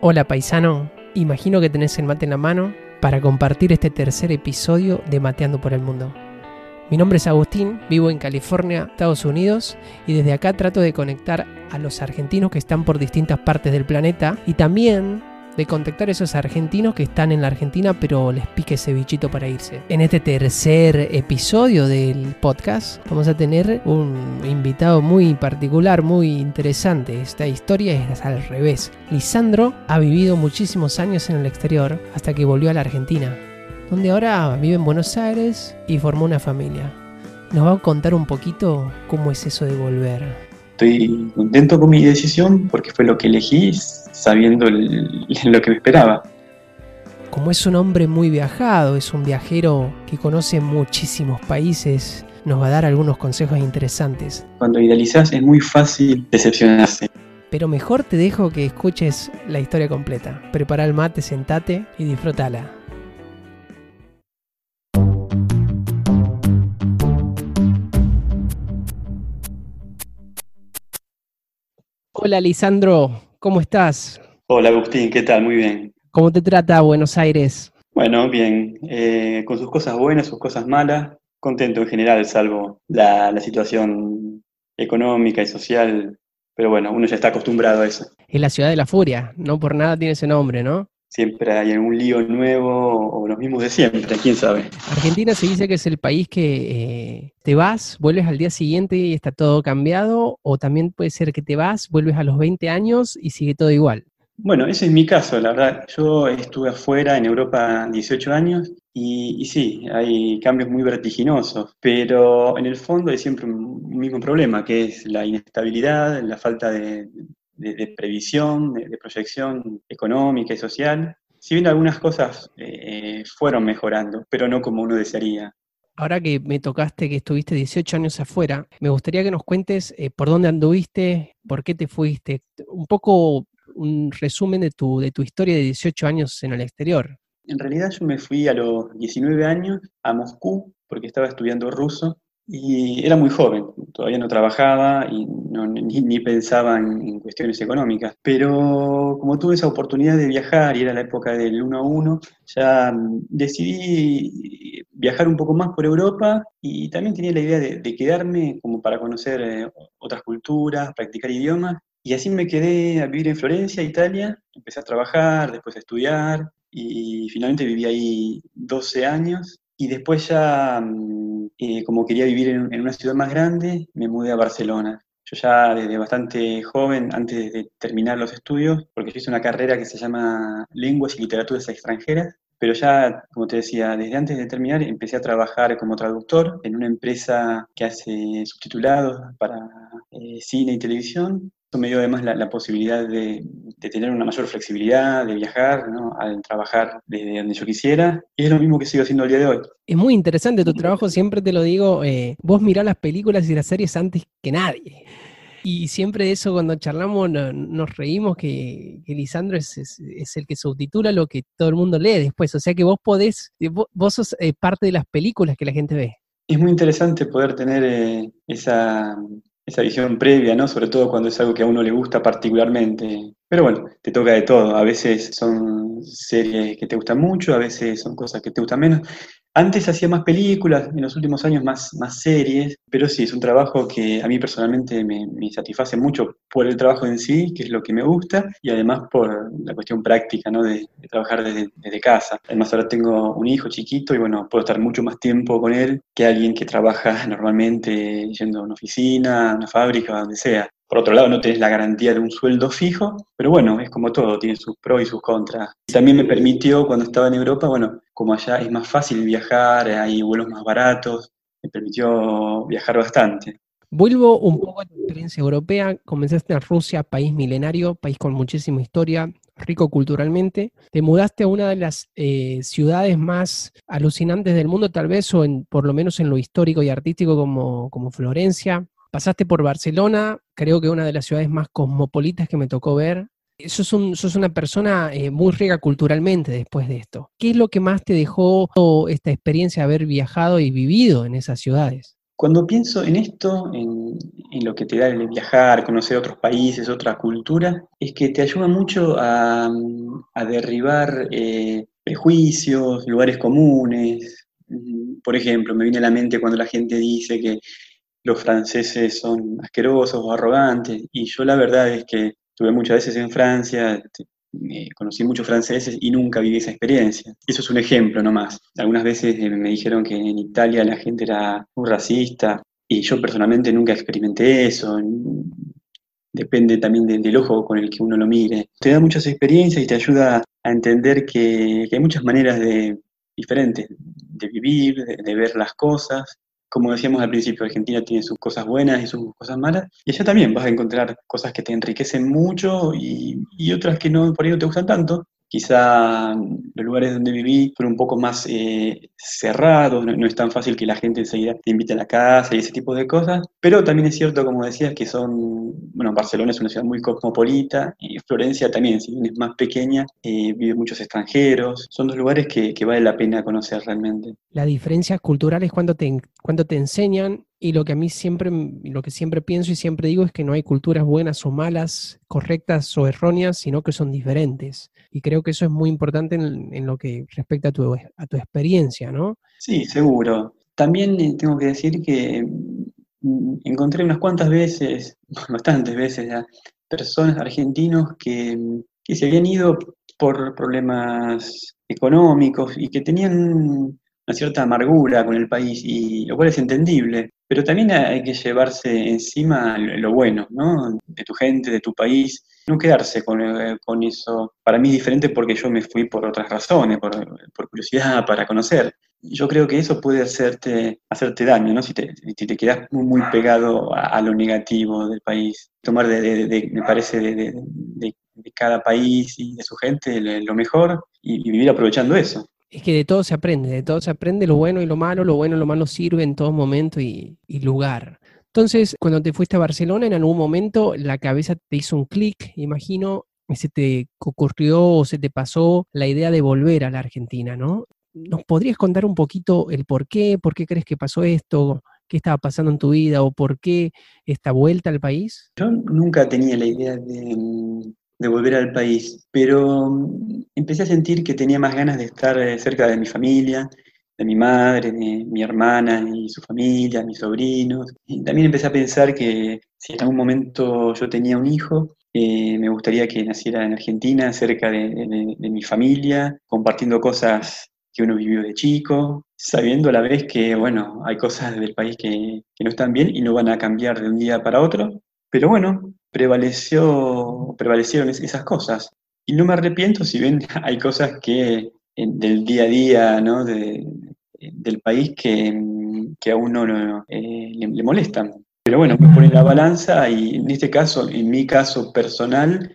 Hola paisano, imagino que tenés el mate en la mano para compartir este tercer episodio de Mateando por el Mundo. Mi nombre es Agustín, vivo en California, Estados Unidos, y desde acá trato de conectar a los argentinos que están por distintas partes del planeta y también de contactar a esos argentinos que están en la Argentina pero les pique ese bichito para irse. En este tercer episodio del podcast vamos a tener un invitado muy particular, muy interesante. Esta historia es al revés. Lisandro ha vivido muchísimos años en el exterior hasta que volvió a la Argentina, donde ahora vive en Buenos Aires y formó una familia. Nos va a contar un poquito cómo es eso de volver. Estoy contento con mi decisión porque fue lo que elegí sabiendo lo que me esperaba. Como es un hombre muy viajado, es un viajero que conoce muchísimos países, nos va a dar algunos consejos interesantes. Cuando idealizas es muy fácil decepcionarse. Pero mejor te dejo que escuches la historia completa. Prepara el mate, sentate y disfrútala. Hola Lisandro, ¿cómo estás? Hola Agustín, ¿qué tal? Muy bien. ¿Cómo te trata Buenos Aires? Bueno, bien, eh, con sus cosas buenas, sus cosas malas, contento en general, salvo la, la situación económica y social, pero bueno, uno ya está acostumbrado a eso. Es la ciudad de la furia, no por nada tiene ese nombre, ¿no? Siempre hay algún lío nuevo o los mismos de siempre, quién sabe. Argentina se dice que es el país que eh, te vas, vuelves al día siguiente y está todo cambiado, o también puede ser que te vas, vuelves a los 20 años y sigue todo igual. Bueno, ese es mi caso, la verdad. Yo estuve afuera en Europa 18 años y, y, sí, hay cambios muy vertiginosos, pero en el fondo hay siempre un mismo problema, que es la inestabilidad, la falta de, de, de previsión, de, de, proyección económica y social. Si bien algunas cosas eh, fueron mejorando, pero no como uno desearía. Ahora que me tocaste que estuviste 18 años afuera, me gustaría que nos cuentes eh, por dónde anduviste, por qué te fuiste, un poco un resumen de tu, de tu historia de 18 años en el exterior. En realidad yo me fui a los 19 años a Moscú porque estaba estudiando ruso y era muy joven, todavía no trabajaba y no, ni, ni, pensaba en, en, cuestiones económicas. Pero como tuve esa oportunidad de viajar y era la época del 1 a 1, ya decidí viajar un poco más por Europa y también tenía la idea de, de quedarme como para conocer eh, otras culturas, practicar idiomas. Y así me quedé a vivir en Florencia, Italia. Empecé a trabajar, después a estudiar y finalmente viví ahí 12 años. Y después ya, eh, como quería vivir en, en, una ciudad más grande, me mudé a Barcelona. Yo ya desde bastante joven, antes de terminar los estudios, porque yo hice una carrera que se llama Lenguas y Literaturas Extranjeras, pero ya, como te decía, desde antes de terminar empecé a trabajar como traductor en una empresa que hace subtitulados para eh, cine y televisión eso me dio además la, la posibilidad de, de, tener una mayor flexibilidad, de viajar, ¿no? al trabajar desde donde yo quisiera. Y es lo mismo que sigo haciendo el día de hoy. Es muy interesante tu trabajo, siempre te lo digo, eh, vos mirás las películas y las series antes que nadie. Y siempre de eso cuando charlamos no, nos reímos que, que Lisandro es, es, es, el que subtitula lo que todo el mundo lee después. O sea que vos podés, vos, vos sos eh, parte de las películas que la gente ve. Es muy interesante poder tener eh, esa, esa visión previa, ¿no? Sobre todo cuando es algo que a uno le gusta particularmente. Pero bueno, te toca de todo. A veces son series que te gustan mucho, a veces son cosas que te gustan menos. Antes hacía más películas, en los últimos años más, más series, pero sí, es un trabajo que a mí personalmente me, me, satisface mucho por el trabajo en sí, que es lo que me gusta, y además por la cuestión práctica, ¿no? De, de trabajar desde, desde, casa. Además ahora tengo un hijo chiquito y bueno, puedo estar mucho más tiempo con él que alguien que trabaja normalmente yendo a una oficina, a una fábrica, donde sea. Por otro lado, no tenés la garantía de un sueldo fijo, pero bueno, es como todo, tiene sus pros y sus contras. Y también me permitió, cuando estaba en Europa, bueno, como allá es más fácil viajar, hay vuelos más baratos, me permitió viajar bastante. Vuelvo un poco a tu experiencia europea. Comenzaste en Rusia, país milenario, país con muchísima historia, rico culturalmente. Te mudaste a una de las eh, ciudades más alucinantes del mundo, tal vez, o en, por lo menos en lo histórico y artístico como, como Florencia. Pasaste por Barcelona, creo que una de las ciudades más cosmopolitas que me tocó ver. Sos, un, sos una persona eh, muy rica culturalmente después de esto. ¿Qué es lo que más te dejó esta experiencia de haber viajado y vivido en esas ciudades? Cuando pienso en esto, en, lo que te da el viajar, conocer otros países, otra cultura, es que te ayuda mucho a, derribar eh, prejuicios, lugares comunes. Por ejemplo, me viene a la mente cuando la gente dice que los franceses son asquerosos o arrogantes, y yo la verdad es que estuve muchas veces en Francia, conocí muchos franceses y nunca viví esa experiencia. Eso es un ejemplo nomás. Algunas veces eh, me dijeron que en Italia la gente era muy racista y yo personalmente nunca experimenté eso. Depende también del ojo con el que uno lo mire. Te da muchas experiencias y te ayuda a entender que, hay muchas maneras de, diferentes de vivir, de ver las cosas como decíamos al principio, Argentina tiene sus cosas buenas y sus cosas malas, y allá también vas a encontrar cosas que te enriquecen mucho y, y otras que no, por ahí no te gustan tanto, Quizá los lugares donde viví fueron un poco más eh, cerrados, no, es tan fácil que la gente enseguida te invite a la casa y ese tipo de cosas, pero también es cierto, como decías, que son, bueno, Barcelona es una ciudad muy cosmopolita y Florencia también, si bien es más pequeña, eh, viven muchos extranjeros, son dos lugares que, que, vale la pena conocer realmente. La diferencia cultural es cuando te, cuando te enseñan y lo que a mí siempre, lo que siempre pienso y siempre digo es que no hay culturas buenas o malas, correctas o erróneas, sino que son diferentes. Y creo que eso es muy importante en, lo que respecta a tu, a tu experiencia, ¿no? Sí, seguro. También eh, tengo que decir que mm, encontré unas cuantas veces, bastantes veces ya, personas argentinos que, que se habían ido por problemas económicos y que tenían una cierta amargura con el país, y lo cual es entendible, pero también hay que llevarse encima lo bueno, ¿no? De tu gente, de tu país, no quedarse con, eh, con eso. Para mí es diferente porque yo me fui por otras razones, por, por curiosidad, para conocer. Yo creo que eso puede hacerte, hacerte daño, ¿no? Si te, si te quedas muy, pegado a, lo negativo del país. Tomar, de, me parece, de, cada país y de su gente lo mejor y vivir aprovechando eso es que de todo se aprende, de todo se aprende lo bueno y lo malo, lo bueno y lo malo sirve en todo momento y, lugar. Entonces, cuando te fuiste a Barcelona, en algún momento la cabeza te hizo un clic, imagino, y se te ocurrió o se te pasó la idea de volver a la Argentina, ¿no? ¿Nos podrías contar un poquito el por qué? ¿Por qué crees que pasó esto? ¿Qué estaba pasando en tu vida? ¿O por qué esta vuelta al país? Yo nunca tenía la idea de, de volver al país, pero mm, empecé a sentir que tenía más ganas de estar eh, cerca de mi familia, de mi madre, de mi hermana y su familia, mis sobrinos. Y también empecé a pensar que si en algún momento yo tenía un hijo, eh, me gustaría que naciera en Argentina, cerca de, mi familia, compartiendo cosas que uno vivió de chico, sabiendo a la vez que, bueno, hay cosas del país que, que no están bien y no van a cambiar de un día para otro, pero bueno, prevaleció, prevalecieron esas cosas. Y no me arrepiento si bien hay cosas que del día a día ¿no? del país que, que a uno eh, le, molestan. Pero bueno, me pone la balanza y en este caso, en mi caso personal,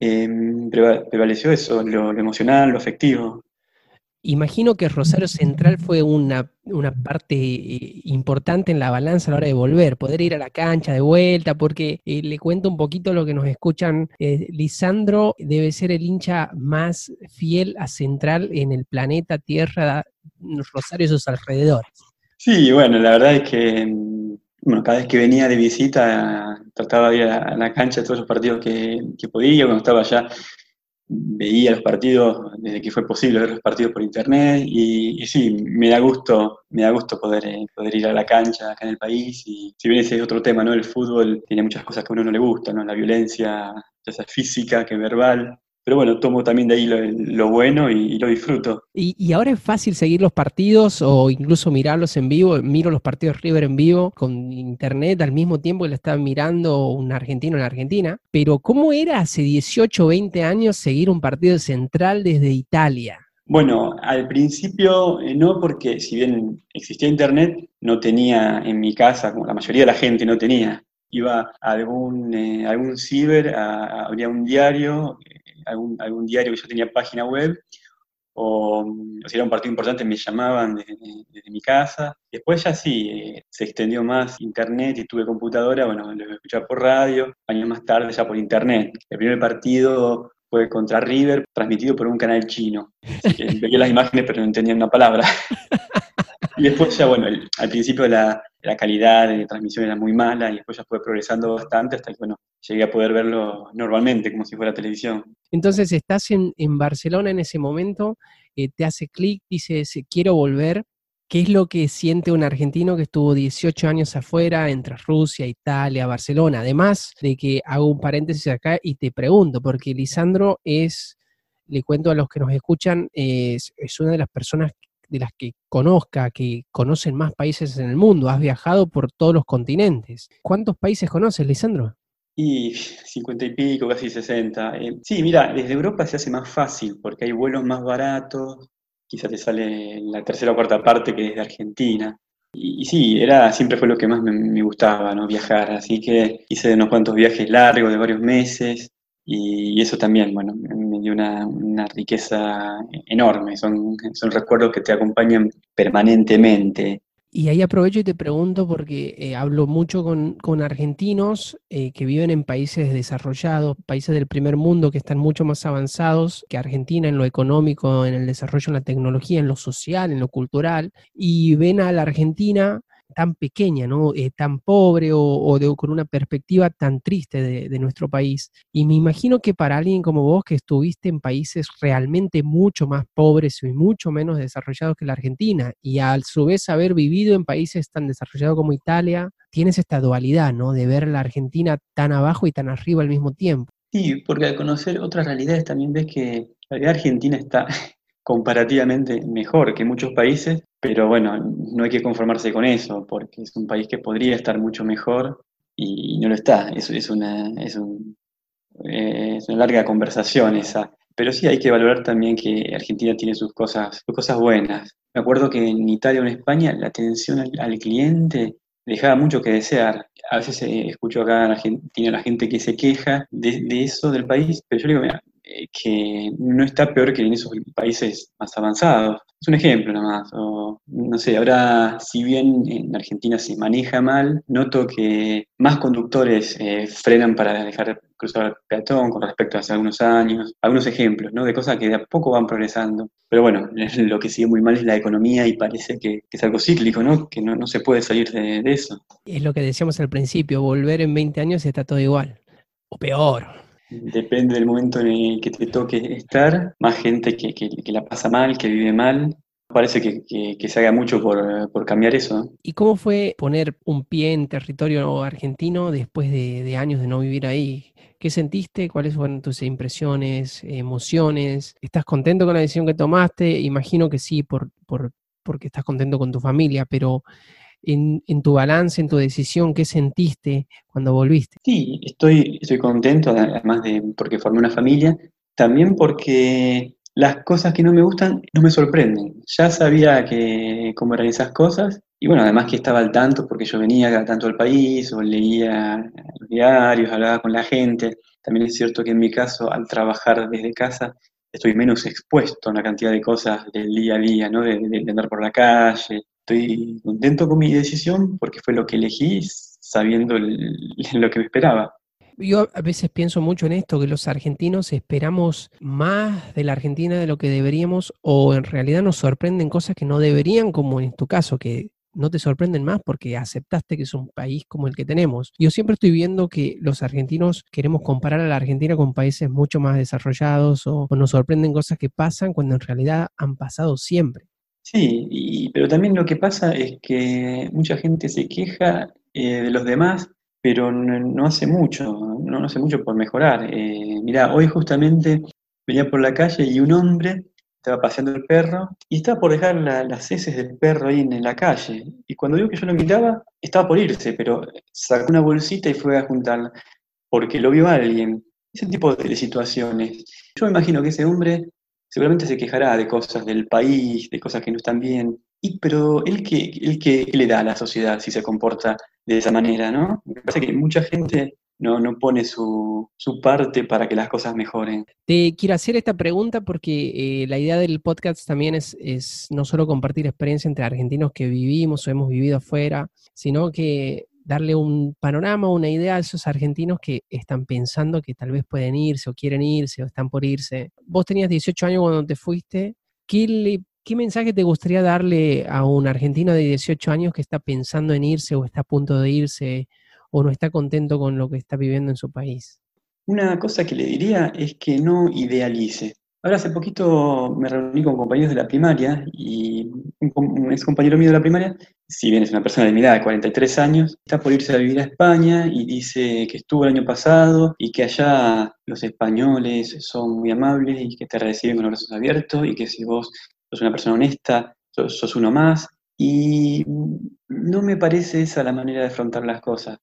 em, prevaleció eso, lo, emocional, lo afectivo. Imagino que Rosario Central fue una, parte eh, importante en la balanza a la hora de volver, poder ir a la cancha de vuelta, porque eh, le cuento un poquito lo que nos escuchan. Eh, Lisandro debe ser el hincha más fiel a Central en el planeta Tierra, Rosario y sus alrededores. Sí, bueno, la verdad es que bueno, cada vez que venía de visita trataba de ir a la cancha todos los partidos que podía, cuando estaba allá veía los partidos desde que fue posible ver los partidos por internet y, sí, me da gusto, me da gusto poder, eh, poder ir a la cancha acá en el país y si bien ese es otro tema, ¿no? El fútbol tiene muchas cosas que a uno no le gusta, ¿no? La violencia, ya sea física que verbal, pero bueno, tomo también de ahí lo, bueno y, lo disfruto. ¿Y, ahora es fácil seguir los partidos o incluso mirarlos en vivo? Miro los partidos River en vivo con internet al mismo tiempo que lo estaba mirando un argentino en Argentina. Pero ¿cómo era hace 18 o 20 años seguir un partido central desde Italia? Bueno, al principio eh, no, porque si bien existía internet, no tenía en mi casa, como la mayoría de la gente no tenía. Iba a algún, eh, algún ciber, habría un diario, algún, algún diario que yo tenía página web, o, si era un partido importante me llamaban desde, mi casa. Después ya sí, eh, se extendió más internet y tuve computadora, bueno, lo escuchaba por radio, años más tarde ya por internet. El primer partido fue contra River, transmitido por un canal chino. veía las imágenes pero no entendía una palabra. y después ya, bueno, al principio la, la, calidad de transmisión era muy mala y después ya fue progresando bastante hasta que, bueno, llegué a poder verlo normalmente, como si fuera televisión. Entonces, estás en, en Barcelona en ese momento, eh, te hace clic, dices, quiero volver. ¿Qué es lo que siente un argentino que estuvo 18 años afuera, entre Rusia, Italia, Barcelona? Además de que hago un paréntesis acá y te pregunto, porque Lisandro es, le cuento a los que nos escuchan, es, es una de las personas de las que conozca, que conocen más países en el mundo. Has viajado por todos los continentes. ¿Cuántos países conoces, Lisandro? Y 50 y pico, casi 60. Eh, sí, mira, desde Europa se hace más fácil porque hay vuelos más baratos, quizá te sale la tercera o cuarta parte que es de Argentina. Y, sí, era, siempre fue lo que más me, me, gustaba, ¿no? Viajar. Así que hice unos cuantos viajes largos de varios meses y eso también, bueno, me dio una, una riqueza enorme. Son, son recuerdos que te acompañan permanentemente. Y ahí aprovecho y te pregunto porque eh, hablo mucho con, con argentinos eh, que viven en países desarrollados, países del primer mundo que están mucho más avanzados que Argentina en lo económico, en el desarrollo, en la tecnología, en lo social, en lo cultural, y ven a la Argentina tan pequeña, ¿no? Eh, tan pobre o, de, con una perspectiva tan triste de, nuestro país. Y me imagino que para alguien como vos que estuviste en países realmente mucho más pobres y mucho menos desarrollados que la Argentina, y a su vez haber vivido en países tan desarrollados como Italia, tienes esta dualidad, ¿no? De ver la Argentina tan abajo y tan arriba al mismo tiempo. Sí, porque al conocer otras realidades también ves que la argentina está comparativamente mejor que muchos países, pero bueno, no hay que conformarse con eso, porque es un país que podría estar mucho mejor y no lo está. Es, es, una, es, un, eh, es una larga conversación esa. Pero sí hay que valorar también que Argentina tiene sus cosas, sus cosas buenas. Me acuerdo que en Italia o en España la atención al, cliente dejaba mucho que desear. A veces eh, escucho acá en Argentina la gente que se queja de, eso del país, pero yo digo, mira, eh, que no está peor que en esos países más avanzados. Es un ejemplo nomás. O, no sé, ahora, si bien en Argentina se maneja mal, noto que más conductores eh, frenan para dejar cruzar el peatón con respecto a hace algunos años. Algunos ejemplos, ¿no? De cosas que de a poco van progresando. Pero bueno, lo que sigue muy mal es la economía y parece que, es algo cíclico, ¿no? Que no, se puede salir de, de eso. Es lo que decíamos al principio, volver en 20 años está todo igual. O peor Depende del momento en el que te toque estar, más gente que, que, la pasa mal, que vive mal. Parece que, que se haga mucho por, por, cambiar eso. ¿Y cómo fue poner un pie en territorio argentino después de, de años de no vivir ahí? ¿Qué sentiste? ¿Cuáles fueron tus impresiones, emociones? ¿Estás contento con la decisión que tomaste? Imagino que sí, por, por, porque estás contento con tu familia, pero en, tu balance, en tu decisión, ¿qué sentiste cuando volviste? Sí, estoy, estoy contento, además de porque formé una familia, también porque las cosas que no me gustan no me sorprenden. Ya sabía que cómo eran esas cosas y bueno, además que estaba al tanto porque yo venía cada tanto al país o leía los diarios, hablaba con la gente. También es cierto que en mi caso, al trabajar desde casa, estoy menos expuesto a una cantidad de cosas del día a día, ¿no? de, de andar por la calle, estoy contento con mi decisión porque fue lo que elegí sabiendo lo que me esperaba. Yo a veces pienso mucho en esto, que los argentinos esperamos más de la Argentina de lo que deberíamos o en realidad nos sorprenden cosas que no deberían, como en tu caso, que no te sorprenden más porque aceptaste que es un país como el que tenemos. Yo siempre estoy viendo que los argentinos queremos comparar a la Argentina con países mucho más desarrollados o, nos sorprenden cosas que pasan cuando en realidad han pasado siempre. Sí, pero también lo que pasa es que mucha gente se queja eh, de los demás, pero no, hace mucho, no, hace mucho por mejorar. Eh, mirá, hoy justamente venía por la calle y un hombre estaba paseando el perro y estaba por dejar las heces del perro ahí en, la calle. Y cuando vio que yo lo miraba, estaba por irse, pero sacó una bolsita y fue a juntarla, porque lo vio alguien. Ese tipo de situaciones. Yo imagino que ese hombre seguramente se quejará de cosas del país, de cosas que no están bien. Y, pero él que, él que, le da a la sociedad si se comporta de esa manera, ¿no? Me parece que mucha gente no, no pone su, su, parte para que las cosas mejoren. Te quiero hacer esta pregunta porque eh, la idea del podcast también es, es no solo compartir experiencia entre argentinos que vivimos o hemos vivido afuera, sino que darle un panorama, una idea a esos argentinos que están pensando que tal vez pueden irse o quieren irse o están por irse. Vos tenías 18 años cuando te fuiste. ¿Qué ¿Qué mensaje te gustaría darle a un argentino de 18 años que está pensando en irse o está a punto de irse o no está contento con lo que está viviendo en su país? Una cosa que le diría es que no idealice. Ahora hace poquito me reuní con compañeros de la primaria y un, ex compañero mío de la primaria, si bien es una persona de mi edad, de 43 años, está por irse a vivir a España y dice que estuvo el año pasado y que allá los españoles son muy amables y que te reciben con los brazos abiertos y que si vos sos una persona honesta, sos, uno más. Y no me parece esa la manera de afrontar las cosas.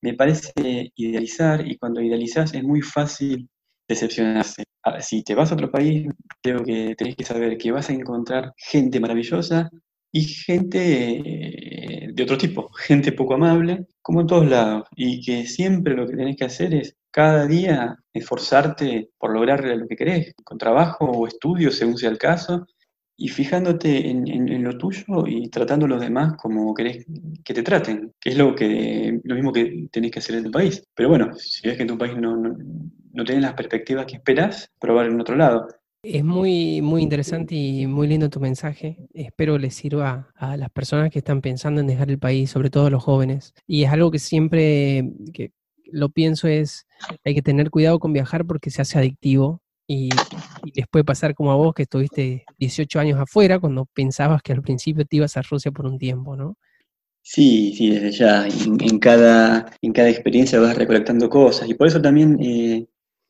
Me parece idealizar y cuando idealizas es muy fácil decepcionarse. Si te vas a otro país, creo que tenés que saber que vas a encontrar gente maravillosa y gente eh, de otro tipo, gente poco amable, como en todos lados, y que siempre lo que tenés que hacer es cada día esforzarte por lograr lo que querés, con trabajo o estudio, según sea el caso, y fijándote en, lo tuyo y tratando a los demás como querés que te traten, que es lo, que, lo mismo que tenés que hacer en tu país. Pero bueno, si ves que en tu país no, no, no las perspectivas que esperás, probar en otro lado. Es muy, muy interesante y muy lindo tu mensaje. Espero les sirva a las personas que están pensando en dejar el país, sobre todo a los jóvenes. Y es algo que siempre que lo pienso es, hay que tener cuidado con viajar porque se hace adictivo y, les puede pasar como a vos que estuviste 18 años afuera cuando pensabas que al principio te ibas a Rusia por un tiempo, ¿no? Sí, sí, desde ya. En, cada, en cada experiencia vas recolectando cosas y por eso también eh,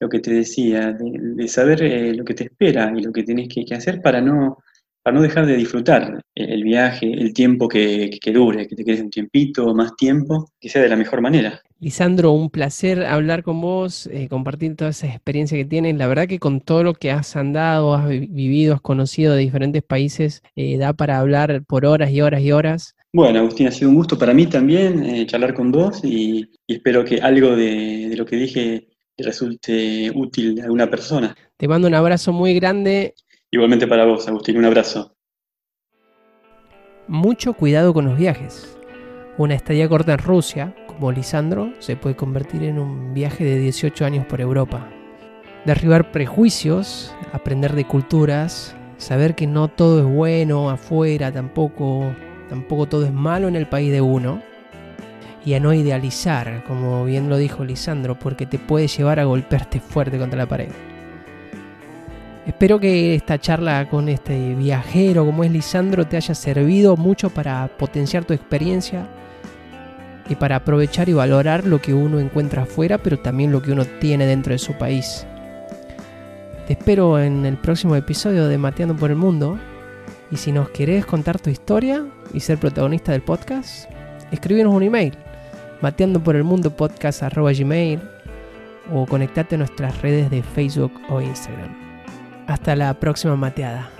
lo que te decía, de, saber eh, lo que te espera y lo que tienes que, hacer para no, para no dejar de disfrutar el viaje, el tiempo que, que, dure, que te quedes un tiempito, más tiempo, que sea de la mejor manera. Lisandro, un placer hablar con vos, eh, compartir toda esa experiencia que tienes. La verdad que con todo lo que has andado, has vivido, has conocido de diferentes países, eh, da para hablar por horas y horas y horas. Bueno, Agustín, ha sido un gusto para mí también charlar con vos y, espero que algo de, de lo que dije resulte útil a alguna persona. Te mando un abrazo muy grande. Igualmente para vos, Agustín, un abrazo. Mucho cuidado con los viajes. Una estadía corta en Rusia, como Lisandro, se puede convertir en un viaje de 18 años por Europa. Derribar prejuicios, aprender de culturas, saber que no todo es bueno afuera, tampoco, tampoco todo es malo en el país de uno y a no idealizar, como bien lo dijo Lisandro, porque te puede llevar a golpearte fuerte contra la pared. Espero que esta charla con este viajero como es Lisandro te haya servido mucho para potenciar tu experiencia y para aprovechar y valorar lo que uno encuentra afuera, pero también lo que uno tiene dentro de su país. Te espero en el próximo episodio de Mateando por el Mundo. Y si nos querés contar tu historia y ser protagonista del podcast, escríbenos un email mateando por el mundo podcast o conectate a nuestras redes de Facebook o Instagram. Hasta la próxima mateada.